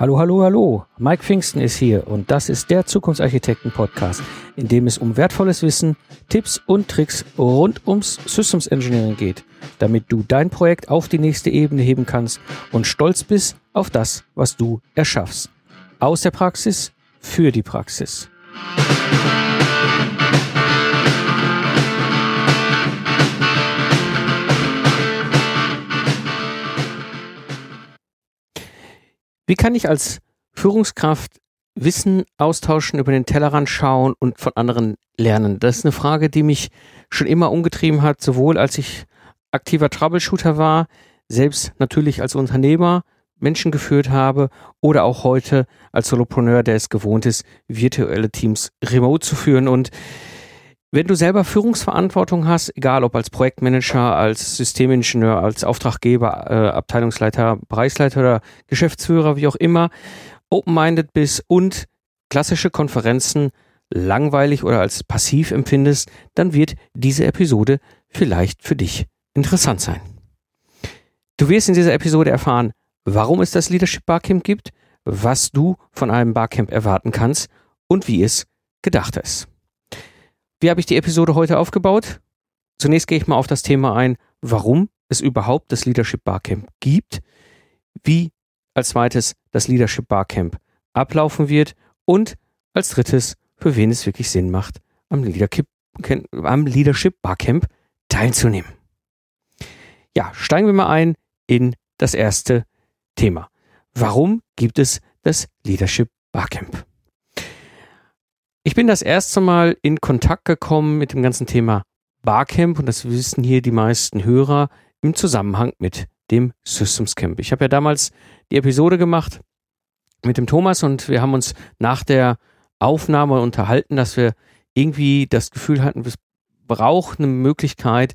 Hallo, hallo, hallo. Mike Pfingsten ist hier und das ist der Zukunftsarchitekten-Podcast, in dem es um wertvolles Wissen, Tipps und Tricks rund ums Systems Engineering geht, damit du dein Projekt auf die nächste Ebene heben kannst und stolz bist auf das, was du erschaffst. Aus der Praxis für die Praxis. Wie kann ich als Führungskraft Wissen austauschen, über den Tellerrand schauen und von anderen lernen? Das ist eine Frage, die mich schon immer umgetrieben hat, sowohl als ich aktiver Troubleshooter war, selbst natürlich als Unternehmer Menschen geführt habe oder auch heute als Solopreneur, der es gewohnt ist, virtuelle Teams remote zu führen. Und wenn du selber Führungsverantwortung hast, egal ob als Projektmanager, als Systemingenieur, als Auftraggeber, äh, Abteilungsleiter, Bereichsleiter oder Geschäftsführer, wie auch immer, open-minded bist und klassische Konferenzen langweilig oder als passiv empfindest, dann wird diese Episode vielleicht für dich interessant sein. Du wirst in dieser Episode erfahren, warum es das Leadership Barcamp gibt, was du von einem Barcamp erwarten kannst und wie es gedacht ist. Wie habe ich die Episode heute aufgebaut? Zunächst gehe ich mal auf das Thema ein, warum es überhaupt das Leadership Barcamp gibt, wie als zweites das Leadership Barcamp ablaufen wird und als drittes, für wen es wirklich Sinn macht, am Leadership, am Leadership Barcamp teilzunehmen. Ja, steigen wir mal ein in das erste Thema. Warum gibt es das Leadership Barcamp? Ich bin das erste Mal in Kontakt gekommen mit dem ganzen Thema Barcamp und das wissen hier die meisten Hörer im Zusammenhang mit dem Systems Camp. Ich habe ja damals die Episode gemacht mit dem Thomas und wir haben uns nach der Aufnahme unterhalten, dass wir irgendwie das Gefühl hatten, es braucht eine Möglichkeit,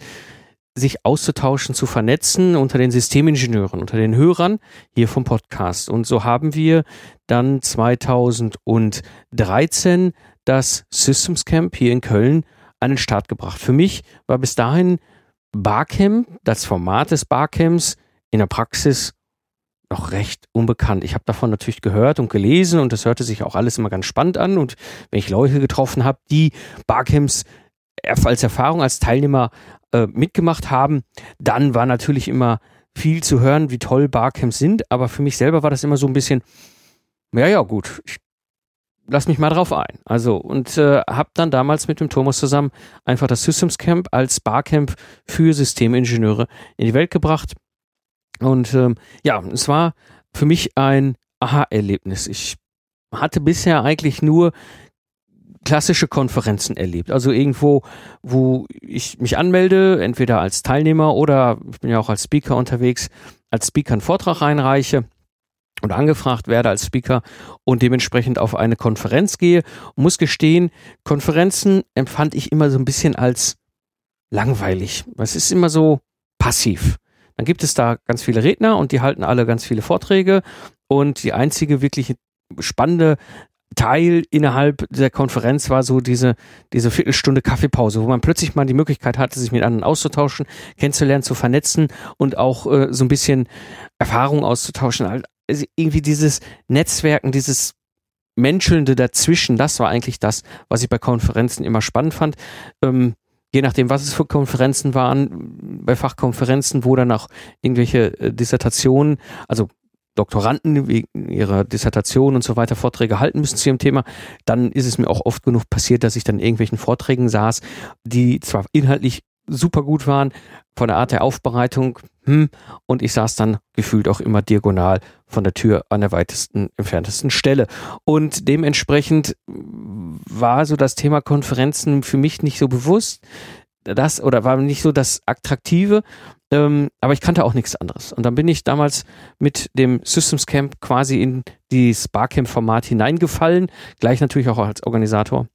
sich auszutauschen, zu vernetzen unter den Systemingenieuren, unter den Hörern hier vom Podcast. Und so haben wir dann 2013 das Systems Camp hier in Köln an den Start gebracht. Für mich war bis dahin Barcamp, das Format des Barcamps in der Praxis noch recht unbekannt. Ich habe davon natürlich gehört und gelesen und das hörte sich auch alles immer ganz spannend an. Und wenn ich Leute getroffen habe, die Barcamps als Erfahrung als Teilnehmer äh, mitgemacht haben, dann war natürlich immer viel zu hören, wie toll Barcamps sind. Aber für mich selber war das immer so ein bisschen, ja, ja, gut, ich lass mich mal drauf ein. Also, und äh, habe dann damals mit dem Thomas zusammen einfach das Systems Camp als Barcamp für Systemingenieure in die Welt gebracht. Und ähm, ja, es war für mich ein Aha-Erlebnis. Ich hatte bisher eigentlich nur klassische Konferenzen erlebt. Also irgendwo, wo ich mich anmelde, entweder als Teilnehmer oder ich bin ja auch als Speaker unterwegs, als Speaker einen Vortrag einreiche und angefragt werde als Speaker und dementsprechend auf eine Konferenz gehe. Und muss gestehen, Konferenzen empfand ich immer so ein bisschen als langweilig. Es ist immer so passiv. Dann gibt es da ganz viele Redner und die halten alle ganz viele Vorträge und die einzige wirklich spannende Teil innerhalb der Konferenz war so diese, diese Viertelstunde Kaffeepause, wo man plötzlich mal die Möglichkeit hatte, sich mit anderen auszutauschen, kennenzulernen, zu vernetzen und auch äh, so ein bisschen Erfahrung auszutauschen irgendwie dieses Netzwerken, dieses Menschelnde dazwischen, das war eigentlich das, was ich bei Konferenzen immer spannend fand. Ähm, je nachdem, was es für Konferenzen waren, bei Fachkonferenzen, wo dann auch irgendwelche äh, Dissertationen, also Doktoranden wegen ihrer Dissertation und so weiter Vorträge halten müssen zu ihrem Thema, dann ist es mir auch oft genug passiert, dass ich dann irgendwelchen Vorträgen saß, die zwar inhaltlich super gut waren, von der Art der Aufbereitung, hm, und ich saß dann gefühlt auch immer diagonal von der Tür an der weitesten, entferntesten Stelle. Und dementsprechend war so das Thema Konferenzen für mich nicht so bewusst, das oder war nicht so das Attraktive, ähm, aber ich kannte auch nichts anderes. Und dann bin ich damals mit dem Systems Camp quasi in die Sparcamp-Format hineingefallen, gleich natürlich auch als Organisator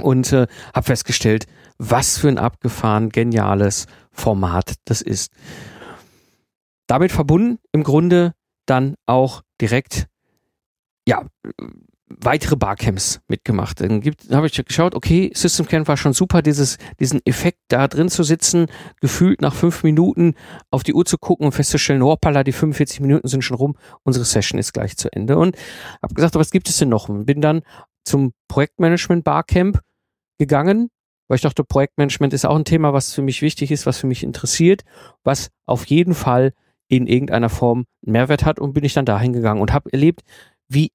und äh, habe festgestellt, was für ein abgefahren geniales Format das ist. Damit verbunden im Grunde dann auch direkt, ja, weitere Barcamps mitgemacht. Dann habe ich geschaut, okay, System Camp war schon super, dieses, diesen Effekt da drin zu sitzen, gefühlt nach fünf Minuten auf die Uhr zu gucken und festzustellen, Palla, die 45 Minuten sind schon rum, unsere Session ist gleich zu Ende. Und habe gesagt, was gibt es denn noch? Und bin dann zum Projektmanagement Barcamp gegangen, weil ich dachte, Projektmanagement ist auch ein Thema, was für mich wichtig ist, was für mich interessiert, was auf jeden Fall in irgendeiner Form einen Mehrwert hat und bin ich dann dahin gegangen und habe erlebt, wie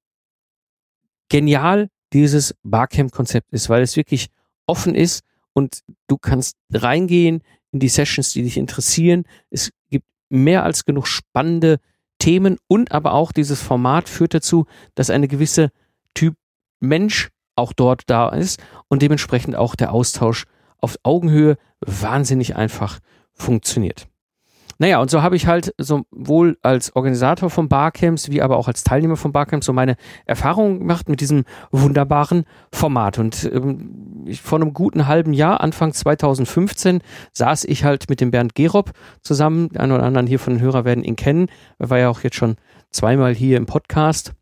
genial dieses Barcamp-Konzept ist, weil es wirklich offen ist und du kannst reingehen in die Sessions, die dich interessieren. Es gibt mehr als genug spannende Themen und aber auch dieses Format führt dazu, dass eine gewisse Typ Mensch auch dort da ist und dementsprechend auch der Austausch auf Augenhöhe wahnsinnig einfach funktioniert. Naja, und so habe ich halt sowohl als Organisator von Barcamps wie aber auch als Teilnehmer von Barcamps so meine Erfahrungen gemacht mit diesem wunderbaren Format. Und ähm, ich, vor einem guten halben Jahr, Anfang 2015, saß ich halt mit dem Bernd Gerob zusammen. Die einen oder anderen hier von den Hörern werden ihn kennen. Er war ja auch jetzt schon zweimal hier im Podcast.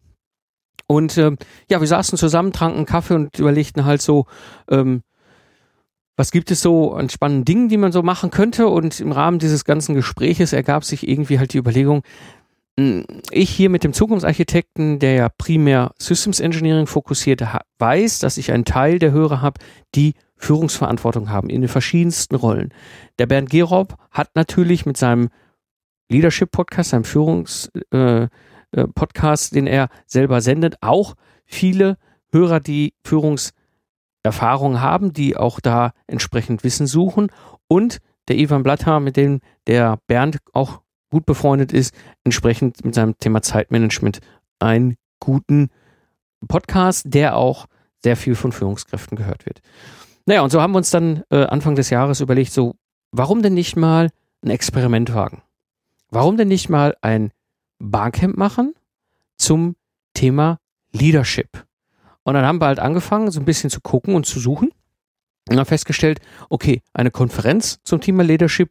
Und ähm, ja, wir saßen zusammen, tranken Kaffee und überlegten halt so, ähm, was gibt es so an spannenden Dingen, die man so machen könnte? Und im Rahmen dieses ganzen Gespräches ergab sich irgendwie halt die Überlegung, hm, ich hier mit dem Zukunftsarchitekten, der ja primär Systems Engineering fokussiert, weiß, dass ich einen Teil der Hörer habe, die Führungsverantwortung haben in den verschiedensten Rollen. Der Bernd Gerob hat natürlich mit seinem Leadership Podcast, seinem Führungspodcast, äh, äh den er selber sendet, auch viele Hörer, die Führungs Erfahrung haben, die auch da entsprechend Wissen suchen. Und der Ivan Blatter, mit dem der Bernd auch gut befreundet ist, entsprechend mit seinem Thema Zeitmanagement einen guten Podcast, der auch sehr viel von Führungskräften gehört wird. Naja, und so haben wir uns dann äh, Anfang des Jahres überlegt, so, warum denn nicht mal ein Experiment wagen? Warum denn nicht mal ein Barcamp machen zum Thema Leadership? Und dann haben wir halt angefangen, so ein bisschen zu gucken und zu suchen. Und dann festgestellt, okay, eine Konferenz zum Thema Leadership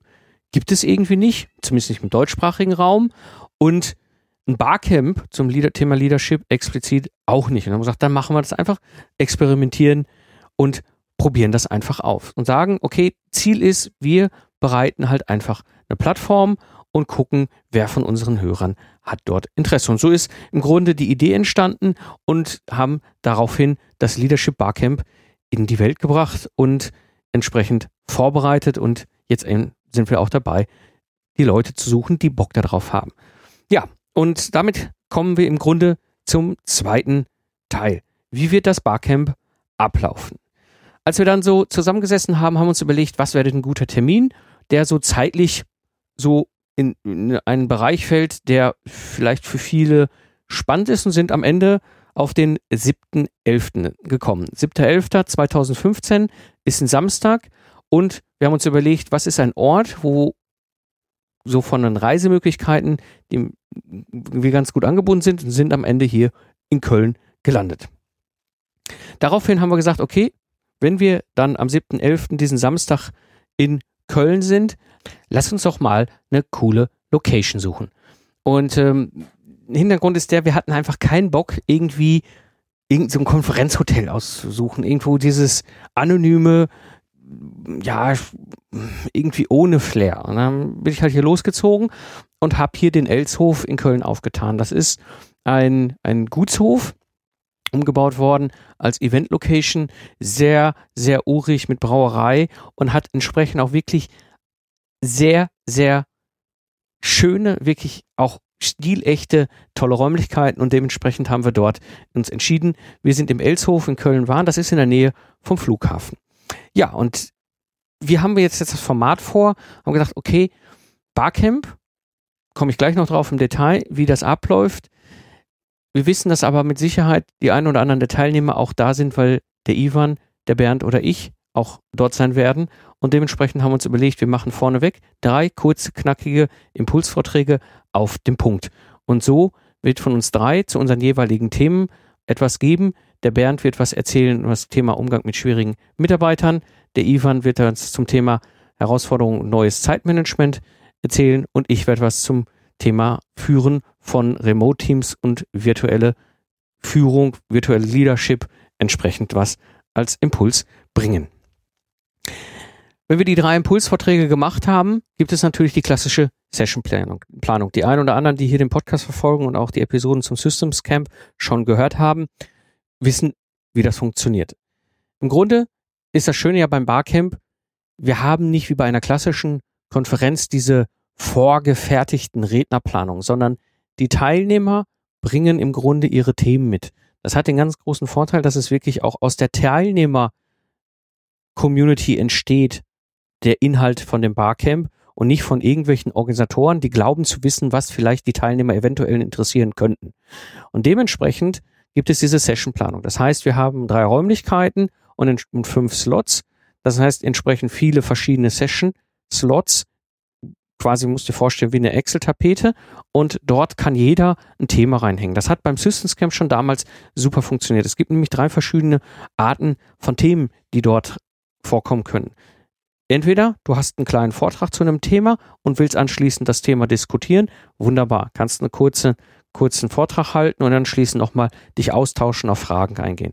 gibt es irgendwie nicht, zumindest nicht im deutschsprachigen Raum. Und ein Barcamp zum Leader Thema Leadership explizit auch nicht. Und haben gesagt, dann machen wir das einfach, experimentieren und probieren das einfach auf. Und sagen, okay, Ziel ist, wir bereiten halt einfach eine Plattform und gucken, wer von unseren Hörern hat dort Interesse. Und so ist im Grunde die Idee entstanden und haben daraufhin das Leadership Barcamp in die Welt gebracht und entsprechend vorbereitet. Und jetzt sind wir auch dabei, die Leute zu suchen, die Bock darauf haben. Ja, und damit kommen wir im Grunde zum zweiten Teil. Wie wird das Barcamp ablaufen? Als wir dann so zusammengesessen haben, haben wir uns überlegt, was wäre denn ein guter Termin, der so zeitlich so in, in einen Bereich fällt, der vielleicht für viele spannend ist und sind am Ende auf den 7.11. gekommen. 7.11.2015 ist ein Samstag und wir haben uns überlegt, was ist ein Ort, wo so von den Reisemöglichkeiten, die wir ganz gut angebunden sind und sind am Ende hier in Köln gelandet. Daraufhin haben wir gesagt, okay, wenn wir dann am 7.11. diesen Samstag in Köln sind, lass uns doch mal eine coole Location suchen. Und ähm, Hintergrund ist der, wir hatten einfach keinen Bock, irgendwie irgendein so Konferenzhotel auszusuchen. Irgendwo dieses anonyme, ja, irgendwie ohne Flair. Und dann bin ich halt hier losgezogen und habe hier den Elshof in Köln aufgetan. Das ist ein, ein Gutshof, umgebaut worden als Event-Location. Sehr, sehr urig mit Brauerei und hat entsprechend auch wirklich sehr, sehr schöne, wirklich auch stilechte, tolle Räumlichkeiten und dementsprechend haben wir dort uns entschieden. Wir sind im Elshof in Köln waren, das ist in der Nähe vom Flughafen. Ja, und wir haben jetzt das Format vor, haben gedacht, okay, Barcamp, komme ich gleich noch drauf im Detail, wie das abläuft. Wir wissen, dass aber mit Sicherheit die einen oder anderen der Teilnehmer auch da sind, weil der Ivan, der Bernd oder ich auch dort sein werden. Und dementsprechend haben wir uns überlegt, wir machen vorneweg drei kurze, knackige Impulsvorträge auf dem Punkt. Und so wird von uns drei zu unseren jeweiligen Themen etwas geben. Der Bernd wird was erzählen über das Thema Umgang mit schwierigen Mitarbeitern. Der Ivan wird uns zum Thema Herausforderungen und neues Zeitmanagement erzählen. Und ich werde was zum Thema Führen von Remote-Teams und virtuelle Führung, virtuelle Leadership entsprechend was als Impuls bringen. Wenn wir die drei Impulsvorträge gemacht haben, gibt es natürlich die klassische Sessionplanung. Planung. Die einen oder anderen, die hier den Podcast verfolgen und auch die Episoden zum Systems Camp schon gehört haben, wissen, wie das funktioniert. Im Grunde ist das Schöne ja beim Barcamp, wir haben nicht wie bei einer klassischen Konferenz diese vorgefertigten Rednerplanungen, sondern die Teilnehmer bringen im Grunde ihre Themen mit. Das hat den ganz großen Vorteil, dass es wirklich auch aus der Teilnehmer-Community entsteht, der Inhalt von dem Barcamp und nicht von irgendwelchen Organisatoren, die glauben zu wissen, was vielleicht die Teilnehmer eventuell interessieren könnten. Und dementsprechend gibt es diese Sessionplanung. Das heißt, wir haben drei Räumlichkeiten und fünf Slots. Das heißt, entsprechend viele verschiedene Session-Slots. Quasi musst dir vorstellen wie eine Excel-Tapete und dort kann jeder ein Thema reinhängen. Das hat beim Systems Camp schon damals super funktioniert. Es gibt nämlich drei verschiedene Arten von Themen, die dort vorkommen können. Entweder du hast einen kleinen Vortrag zu einem Thema und willst anschließend das Thema diskutieren. Wunderbar. Kannst einen kurzen, kurzen Vortrag halten und anschließend nochmal dich austauschen, auf Fragen eingehen.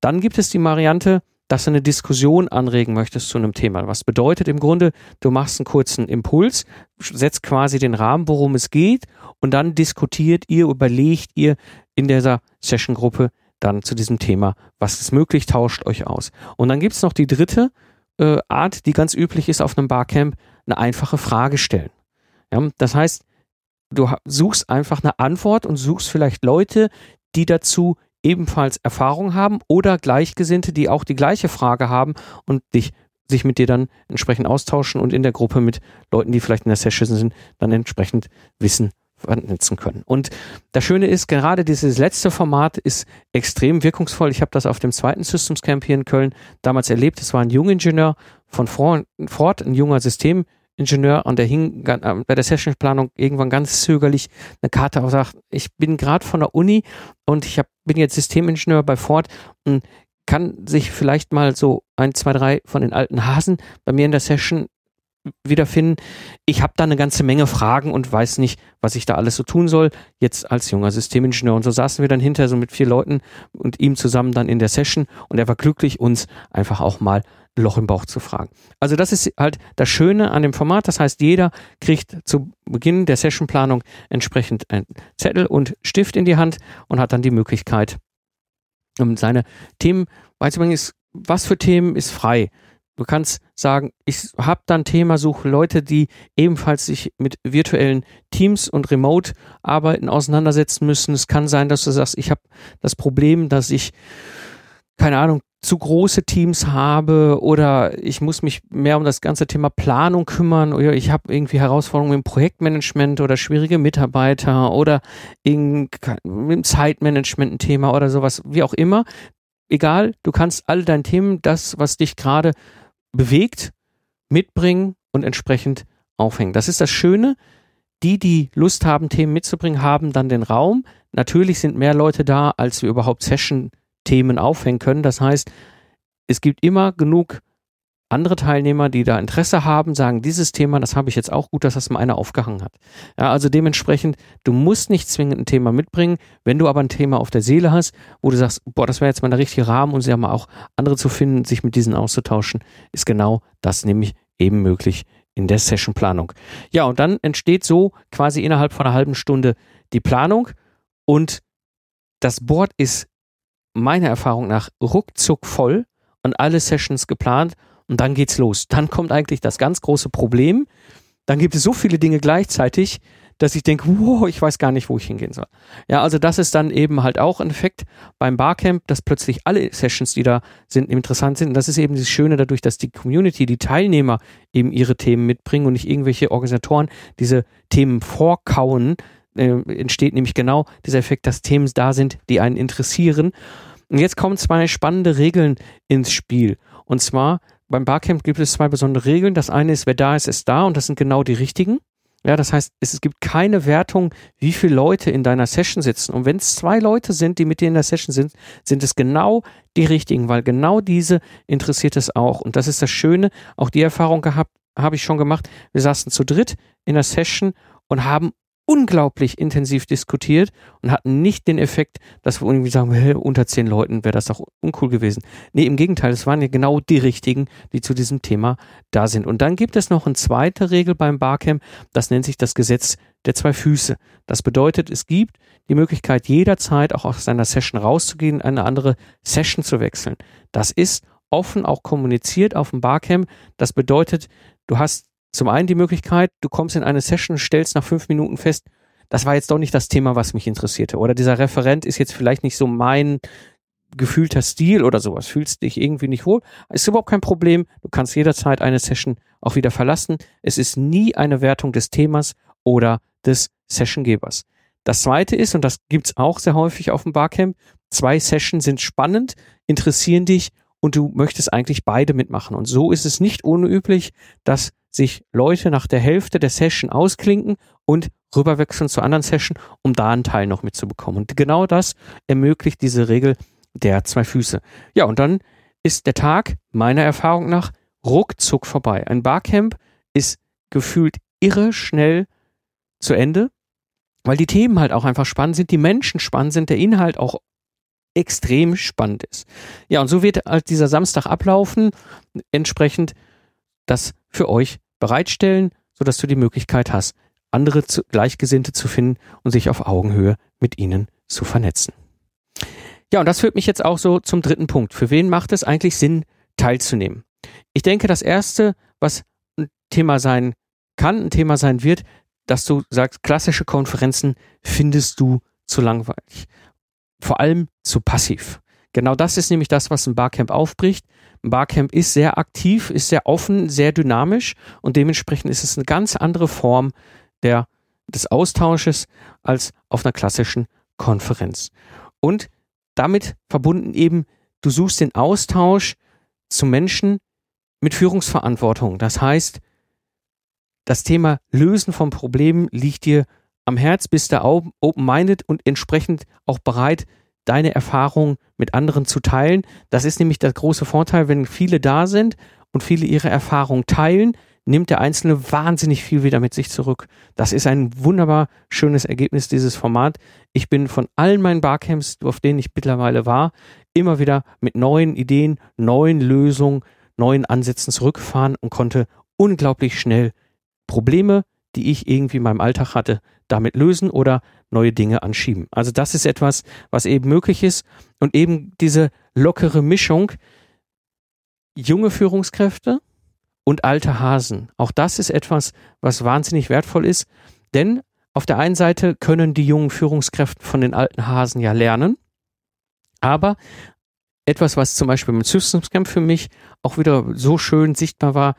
Dann gibt es die Variante, dass du eine Diskussion anregen möchtest zu einem Thema. Was bedeutet im Grunde, du machst einen kurzen Impuls, setzt quasi den Rahmen, worum es geht und dann diskutiert ihr, überlegt ihr in dieser Session-Gruppe dann zu diesem Thema, was ist möglich, tauscht euch aus. Und dann gibt es noch die dritte äh, Art, die ganz üblich ist auf einem Barcamp, eine einfache Frage stellen. Ja, das heißt, du suchst einfach eine Antwort und suchst vielleicht Leute, die dazu ebenfalls Erfahrung haben oder Gleichgesinnte, die auch die gleiche Frage haben und dich sich mit dir dann entsprechend austauschen und in der Gruppe mit Leuten, die vielleicht in der Session sind, dann entsprechend Wissen vernetzen können. Und das Schöne ist, gerade dieses letzte Format ist extrem wirkungsvoll. Ich habe das auf dem zweiten Systems Camp hier in Köln damals erlebt. Es war ein Jungingenieur von Ford, ein junger Systemingenieur und der hing äh, bei der Sessionplanung irgendwann ganz zögerlich eine Karte auf sagt, ich bin gerade von der Uni und ich hab, bin jetzt Systemingenieur bei Ford und kann sich vielleicht mal so ein, zwei, drei von den alten Hasen bei mir in der Session wiederfinden. Ich habe da eine ganze Menge Fragen und weiß nicht, was ich da alles so tun soll. Jetzt als junger Systemingenieur. Und so saßen wir dann hinter so mit vier Leuten und ihm zusammen dann in der Session und er war glücklich, uns einfach auch mal Loch im Bauch zu fragen. Also das ist halt das Schöne an dem Format. Das heißt, jeder kriegt zu Beginn der Sessionplanung entsprechend einen Zettel und Stift in die Hand und hat dann die Möglichkeit, um seine Themen beizubringen. Was für Themen ist frei? Du kannst sagen, ich habe dann Thema, suche Leute, die ebenfalls sich mit virtuellen Teams und Remote-Arbeiten auseinandersetzen müssen. Es kann sein, dass du sagst, ich habe das Problem, dass ich, keine Ahnung, zu große Teams habe oder ich muss mich mehr um das ganze Thema Planung kümmern oder ich habe irgendwie Herausforderungen im Projektmanagement oder schwierige Mitarbeiter oder in, im Zeitmanagement ein Thema oder sowas, wie auch immer. Egal, du kannst all deine Themen, das, was dich gerade bewegt, mitbringen und entsprechend aufhängen. Das ist das Schöne. Die, die Lust haben, Themen mitzubringen, haben dann den Raum. Natürlich sind mehr Leute da, als wir überhaupt Session-Themen aufhängen können. Das heißt, es gibt immer genug andere Teilnehmer, die da Interesse haben, sagen, dieses Thema, das habe ich jetzt auch gut, dass das mal einer aufgehangen hat. Ja, also dementsprechend, du musst nicht zwingend ein Thema mitbringen. Wenn du aber ein Thema auf der Seele hast, wo du sagst, boah, das wäre jetzt mal der richtige Rahmen und sie haben auch andere zu finden, sich mit diesen auszutauschen, ist genau das nämlich eben möglich in der Sessionplanung. Ja, und dann entsteht so quasi innerhalb von einer halben Stunde die Planung und das Board ist meiner Erfahrung nach ruckzuck voll und alle Sessions geplant und dann geht's los. Dann kommt eigentlich das ganz große Problem. Dann gibt es so viele Dinge gleichzeitig, dass ich denke, wow, ich weiß gar nicht, wo ich hingehen soll. Ja, also das ist dann eben halt auch ein Effekt beim Barcamp, dass plötzlich alle Sessions, die da sind, interessant sind. Und das ist eben das Schöne dadurch, dass die Community, die Teilnehmer eben ihre Themen mitbringen und nicht irgendwelche Organisatoren diese Themen vorkauen, äh, entsteht nämlich genau dieser Effekt, dass Themen da sind, die einen interessieren. Und jetzt kommen zwei spannende Regeln ins Spiel. Und zwar beim Barcamp gibt es zwei besondere Regeln. Das eine ist, wer da ist, ist da und das sind genau die richtigen. Ja, das heißt, es gibt keine Wertung, wie viele Leute in deiner Session sitzen. Und wenn es zwei Leute sind, die mit dir in der Session sind, sind es genau die richtigen, weil genau diese interessiert es auch. Und das ist das Schöne. Auch die Erfahrung gehabt, habe ich schon gemacht. Wir saßen zu dritt in der Session und haben unglaublich intensiv diskutiert und hatten nicht den Effekt, dass wir irgendwie sagen, hey, unter zehn Leuten wäre das doch uncool gewesen. Nee, im Gegenteil, es waren ja genau die richtigen, die zu diesem Thema da sind. Und dann gibt es noch eine zweite Regel beim Barcamp, das nennt sich das Gesetz der zwei Füße. Das bedeutet, es gibt die Möglichkeit, jederzeit auch aus einer Session rauszugehen, eine andere Session zu wechseln. Das ist offen auch kommuniziert auf dem Barcamp. Das bedeutet, du hast zum einen die Möglichkeit, du kommst in eine Session, stellst nach fünf Minuten fest, das war jetzt doch nicht das Thema, was mich interessierte. Oder dieser Referent ist jetzt vielleicht nicht so mein gefühlter Stil oder sowas. Fühlst dich irgendwie nicht wohl. Ist überhaupt kein Problem. Du kannst jederzeit eine Session auch wieder verlassen. Es ist nie eine Wertung des Themas oder des Sessiongebers. Das zweite ist, und das gibt's auch sehr häufig auf dem Barcamp, zwei Sessions sind spannend, interessieren dich und du möchtest eigentlich beide mitmachen. Und so ist es nicht unüblich, dass sich Leute nach der Hälfte der Session ausklinken und rüberwechseln zur anderen Session, um da einen Teil noch mitzubekommen. Und genau das ermöglicht diese Regel der zwei Füße. Ja, und dann ist der Tag meiner Erfahrung nach ruckzuck vorbei. Ein Barcamp ist gefühlt irre schnell zu Ende, weil die Themen halt auch einfach spannend sind, die Menschen spannend sind, der Inhalt auch extrem spannend ist. Ja, und so wird halt dieser Samstag ablaufen, entsprechend das für euch bereitstellen, sodass du die Möglichkeit hast, andere zu, Gleichgesinnte zu finden und sich auf Augenhöhe mit ihnen zu vernetzen. Ja, und das führt mich jetzt auch so zum dritten Punkt. Für wen macht es eigentlich Sinn, teilzunehmen? Ich denke, das erste, was ein Thema sein kann, ein Thema sein wird, dass du sagst, klassische Konferenzen findest du zu langweilig. Vor allem zu passiv. Genau das ist nämlich das, was ein Barcamp aufbricht. Barcamp ist sehr aktiv, ist sehr offen, sehr dynamisch und dementsprechend ist es eine ganz andere Form der, des Austausches als auf einer klassischen Konferenz. Und damit verbunden eben, du suchst den Austausch zu Menschen mit Führungsverantwortung. Das heißt, das Thema Lösen von Problemen liegt dir am Herz, bist da open-minded und entsprechend auch bereit, deine Erfahrungen mit anderen zu teilen. Das ist nämlich der große Vorteil, wenn viele da sind und viele ihre Erfahrungen teilen, nimmt der Einzelne wahnsinnig viel wieder mit sich zurück. Das ist ein wunderbar schönes Ergebnis dieses Format. Ich bin von allen meinen Barcamps, auf denen ich mittlerweile war, immer wieder mit neuen Ideen, neuen Lösungen, neuen Ansätzen zurückgefahren und konnte unglaublich schnell Probleme, die ich irgendwie in meinem Alltag hatte, damit lösen oder neue Dinge anschieben. Also das ist etwas, was eben möglich ist und eben diese lockere Mischung junge Führungskräfte und alte Hasen. Auch das ist etwas, was wahnsinnig wertvoll ist, denn auf der einen Seite können die jungen Führungskräfte von den alten Hasen ja lernen, aber etwas, was zum Beispiel im Systems Camp für mich auch wieder so schön sichtbar war,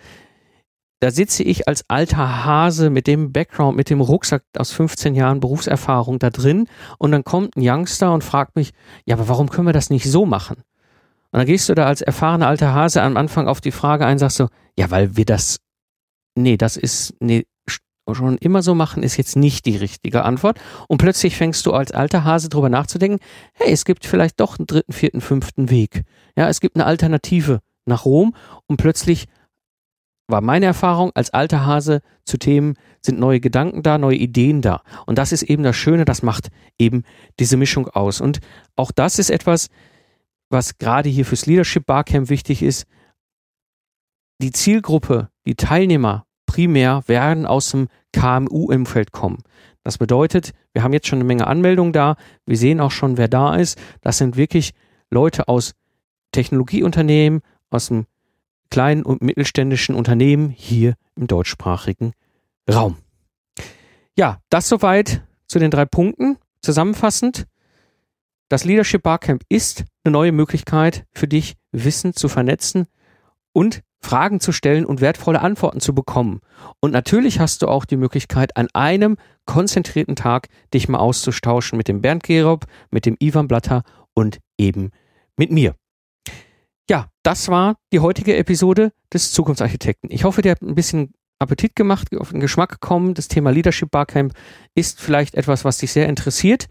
da sitze ich als alter Hase mit dem Background, mit dem Rucksack aus 15 Jahren Berufserfahrung da drin und dann kommt ein Youngster und fragt mich, ja, aber warum können wir das nicht so machen? Und dann gehst du da als erfahrener alter Hase am Anfang auf die Frage ein, sagst du, ja, weil wir das, nee, das ist, nee, schon immer so machen, ist jetzt nicht die richtige Antwort. Und plötzlich fängst du als alter Hase drüber nachzudenken, hey, es gibt vielleicht doch einen dritten, vierten, fünften Weg. Ja, es gibt eine Alternative nach Rom und plötzlich war meine Erfahrung als alter Hase zu Themen, sind neue Gedanken da, neue Ideen da. Und das ist eben das Schöne, das macht eben diese Mischung aus. Und auch das ist etwas, was gerade hier fürs Leadership Barcamp wichtig ist. Die Zielgruppe, die Teilnehmer primär werden aus dem KMU-Umfeld kommen. Das bedeutet, wir haben jetzt schon eine Menge Anmeldungen da. Wir sehen auch schon, wer da ist. Das sind wirklich Leute aus Technologieunternehmen, aus dem kleinen und mittelständischen Unternehmen hier im deutschsprachigen Raum. Ja, das soweit zu den drei Punkten. Zusammenfassend, das Leadership Barcamp ist eine neue Möglichkeit für dich, Wissen zu vernetzen und Fragen zu stellen und wertvolle Antworten zu bekommen. Und natürlich hast du auch die Möglichkeit, an einem konzentrierten Tag dich mal auszutauschen mit dem Bernd Gerob, mit dem Ivan Blatter und eben mit mir. Ja, das war die heutige Episode des Zukunftsarchitekten. Ich hoffe, dir hat ein bisschen Appetit gemacht, auf den Geschmack gekommen. Das Thema Leadership Barcamp ist vielleicht etwas, was dich sehr interessiert.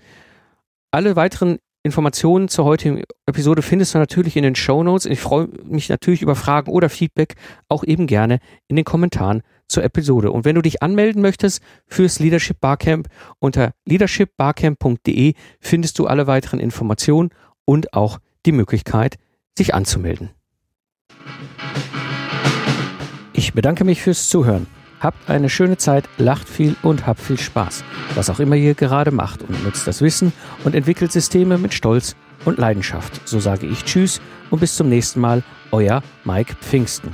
Alle weiteren Informationen zur heutigen Episode findest du natürlich in den Show Notes. Ich freue mich natürlich über Fragen oder Feedback auch eben gerne in den Kommentaren zur Episode. Und wenn du dich anmelden möchtest fürs Leadership Barcamp unter leadershipbarcamp.de findest du alle weiteren Informationen und auch die Möglichkeit, sich anzumelden. Ich bedanke mich fürs Zuhören. Habt eine schöne Zeit, lacht viel und habt viel Spaß, was auch immer ihr gerade macht und nutzt das Wissen und entwickelt Systeme mit Stolz und Leidenschaft. So sage ich Tschüss und bis zum nächsten Mal, euer Mike Pfingsten.